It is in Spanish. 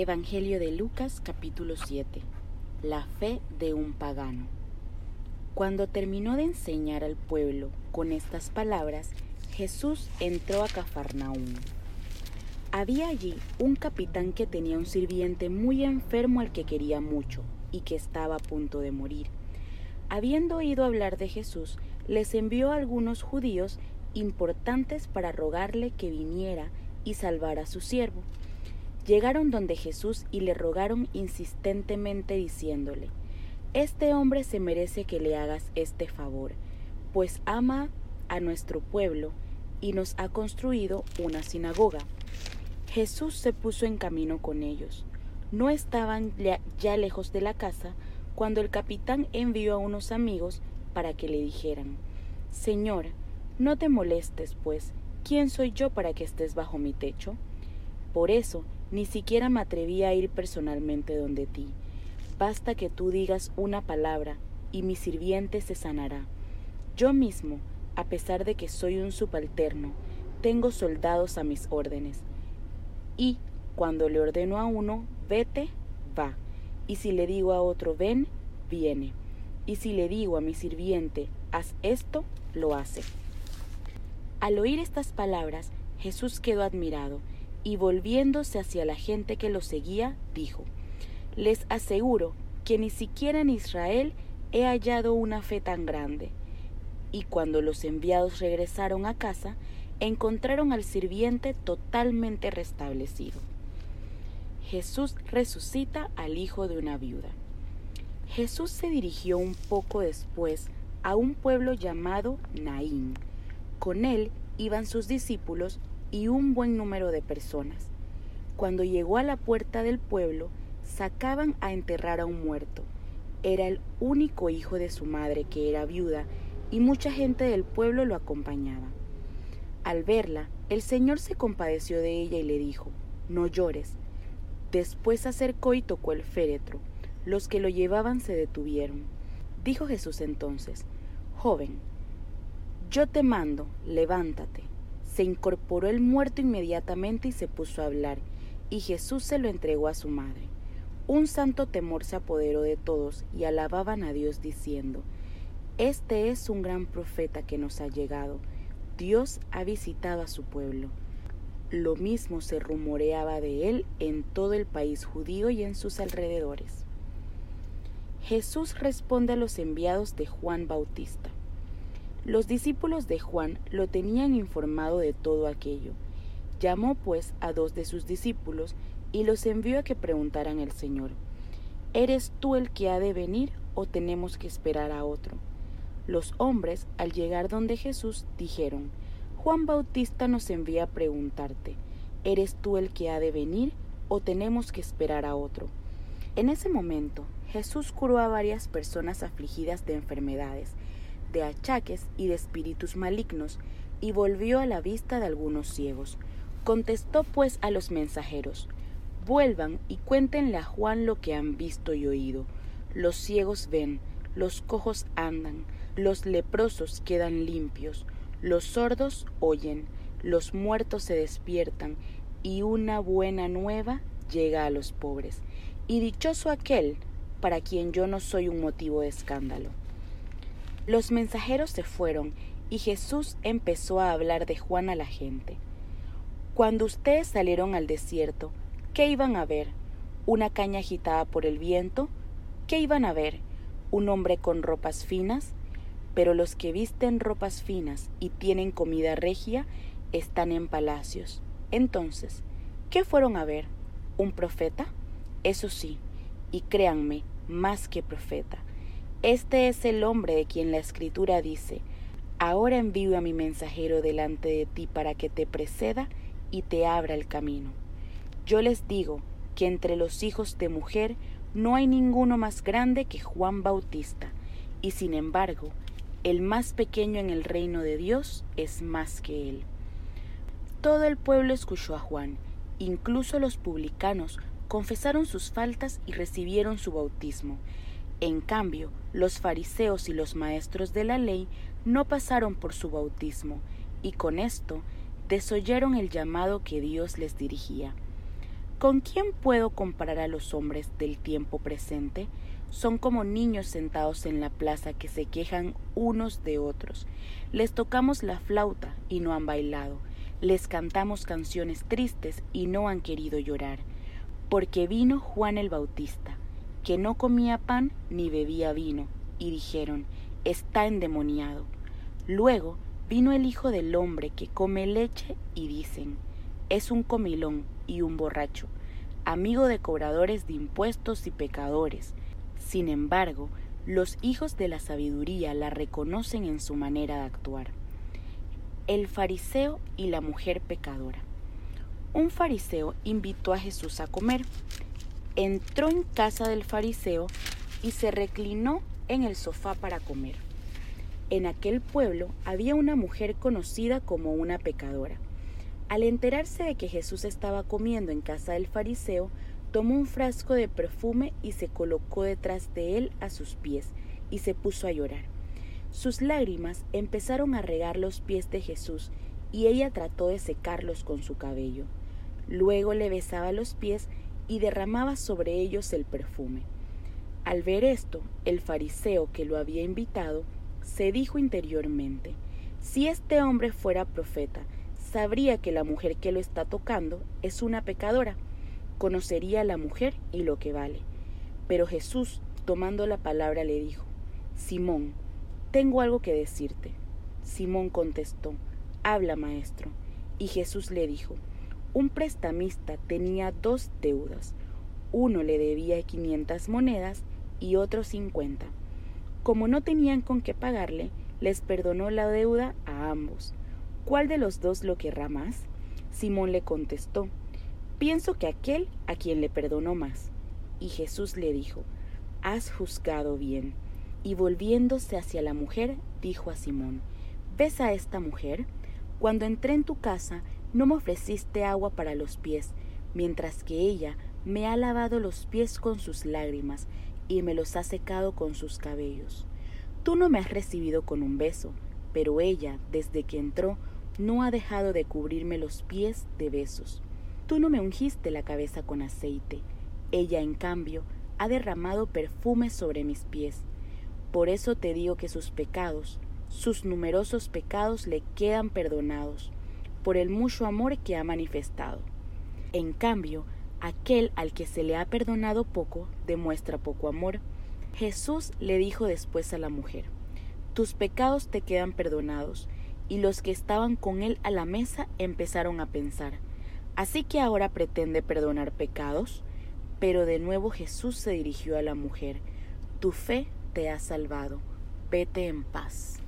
Evangelio de Lucas capítulo 7 La fe de un pagano Cuando terminó de enseñar al pueblo con estas palabras, Jesús entró a Cafarnaúm. Había allí un capitán que tenía un sirviente muy enfermo al que quería mucho y que estaba a punto de morir. Habiendo oído hablar de Jesús, les envió a algunos judíos importantes para rogarle que viniera y salvara a su siervo. Llegaron donde Jesús y le rogaron insistentemente diciéndole, Este hombre se merece que le hagas este favor, pues ama a nuestro pueblo y nos ha construido una sinagoga. Jesús se puso en camino con ellos. No estaban ya lejos de la casa cuando el capitán envió a unos amigos para que le dijeran, Señor, no te molestes, pues, ¿quién soy yo para que estés bajo mi techo? Por eso, ni siquiera me atreví a ir personalmente donde ti. Basta que tú digas una palabra y mi sirviente se sanará. Yo mismo, a pesar de que soy un subalterno, tengo soldados a mis órdenes. Y cuando le ordeno a uno, vete, va. Y si le digo a otro, ven, viene. Y si le digo a mi sirviente, haz esto, lo hace. Al oír estas palabras, Jesús quedó admirado y volviéndose hacia la gente que lo seguía, dijo, Les aseguro que ni siquiera en Israel he hallado una fe tan grande. Y cuando los enviados regresaron a casa, encontraron al sirviente totalmente restablecido. Jesús resucita al hijo de una viuda. Jesús se dirigió un poco después a un pueblo llamado Naín. Con él iban sus discípulos y un buen número de personas. Cuando llegó a la puerta del pueblo, sacaban a enterrar a un muerto. Era el único hijo de su madre, que era viuda, y mucha gente del pueblo lo acompañaba. Al verla, el Señor se compadeció de ella y le dijo, No llores. Después acercó y tocó el féretro. Los que lo llevaban se detuvieron. Dijo Jesús entonces, Joven, yo te mando, levántate. Se incorporó el muerto inmediatamente y se puso a hablar, y Jesús se lo entregó a su madre. Un santo temor se apoderó de todos y alababan a Dios diciendo, Este es un gran profeta que nos ha llegado. Dios ha visitado a su pueblo. Lo mismo se rumoreaba de él en todo el país judío y en sus alrededores. Jesús responde a los enviados de Juan Bautista. Los discípulos de Juan lo tenían informado de todo aquello. Llamó pues a dos de sus discípulos y los envió a que preguntaran al Señor, ¿Eres tú el que ha de venir o tenemos que esperar a otro? Los hombres, al llegar donde Jesús, dijeron, Juan Bautista nos envía a preguntarte, ¿eres tú el que ha de venir o tenemos que esperar a otro? En ese momento, Jesús curó a varias personas afligidas de enfermedades, de achaques y de espíritus malignos, y volvió a la vista de algunos ciegos. Contestó pues a los mensajeros, Vuelvan y cuéntenle a Juan lo que han visto y oído. Los ciegos ven, los cojos andan, los leprosos quedan limpios, los sordos oyen, los muertos se despiertan, y una buena nueva llega a los pobres. Y dichoso aquel para quien yo no soy un motivo de escándalo. Los mensajeros se fueron y Jesús empezó a hablar de Juan a la gente. Cuando ustedes salieron al desierto, ¿qué iban a ver? ¿Una caña agitada por el viento? ¿Qué iban a ver? ¿Un hombre con ropas finas? Pero los que visten ropas finas y tienen comida regia están en palacios. Entonces, ¿qué fueron a ver? ¿Un profeta? Eso sí, y créanme, más que profeta este es el hombre de quien la escritura dice, Ahora envío a mi mensajero delante de ti para que te preceda y te abra el camino. Yo les digo que entre los hijos de mujer no hay ninguno más grande que Juan Bautista, y sin embargo, el más pequeño en el reino de Dios es más que él. Todo el pueblo escuchó a Juan, incluso los publicanos confesaron sus faltas y recibieron su bautismo. En cambio, los fariseos y los maestros de la ley no pasaron por su bautismo, y con esto desoyeron el llamado que Dios les dirigía. ¿Con quién puedo comparar a los hombres del tiempo presente? Son como niños sentados en la plaza que se quejan unos de otros. Les tocamos la flauta y no han bailado. Les cantamos canciones tristes y no han querido llorar. Porque vino Juan el Bautista, que no comía pan ni bebía vino, y dijeron, está endemoniado. Luego vino el Hijo del Hombre que come leche y dicen, es un comilón y un borracho, amigo de cobradores de impuestos y pecadores. Sin embargo, los hijos de la sabiduría la reconocen en su manera de actuar. El fariseo y la mujer pecadora. Un fariseo invitó a Jesús a comer. Entró en casa del fariseo y se reclinó en el sofá para comer. En aquel pueblo había una mujer conocida como una pecadora. Al enterarse de que Jesús estaba comiendo en casa del fariseo, tomó un frasco de perfume y se colocó detrás de él a sus pies y se puso a llorar. Sus lágrimas empezaron a regar los pies de Jesús y ella trató de secarlos con su cabello. Luego le besaba los pies y derramaba sobre ellos el perfume. Al ver esto, el fariseo que lo había invitado se dijo interiormente, si este hombre fuera profeta, sabría que la mujer que lo está tocando es una pecadora, conocería a la mujer y lo que vale. Pero Jesús, tomando la palabra, le dijo, Simón, tengo algo que decirte. Simón contestó, habla maestro. Y Jesús le dijo, un prestamista tenía dos deudas. Uno le debía quinientas monedas y otro cincuenta. Como no tenían con qué pagarle, les perdonó la deuda a ambos. ¿Cuál de los dos lo querrá más? Simón le contestó, pienso que aquel a quien le perdonó más. Y Jesús le dijo, has juzgado bien. Y volviéndose hacia la mujer, dijo a Simón, ¿ves a esta mujer? Cuando entré en tu casa, no me ofreciste agua para los pies, mientras que ella me ha lavado los pies con sus lágrimas y me los ha secado con sus cabellos. Tú no me has recibido con un beso, pero ella, desde que entró, no ha dejado de cubrirme los pies de besos. Tú no me ungiste la cabeza con aceite, ella en cambio ha derramado perfume sobre mis pies. Por eso te digo que sus pecados, sus numerosos pecados le quedan perdonados, por el mucho amor que ha manifestado. En cambio, aquel al que se le ha perdonado poco demuestra poco amor. Jesús le dijo después a la mujer, Tus pecados te quedan perdonados y los que estaban con él a la mesa empezaron a pensar, ¿así que ahora pretende perdonar pecados? Pero de nuevo Jesús se dirigió a la mujer, tu fe te ha salvado, vete en paz.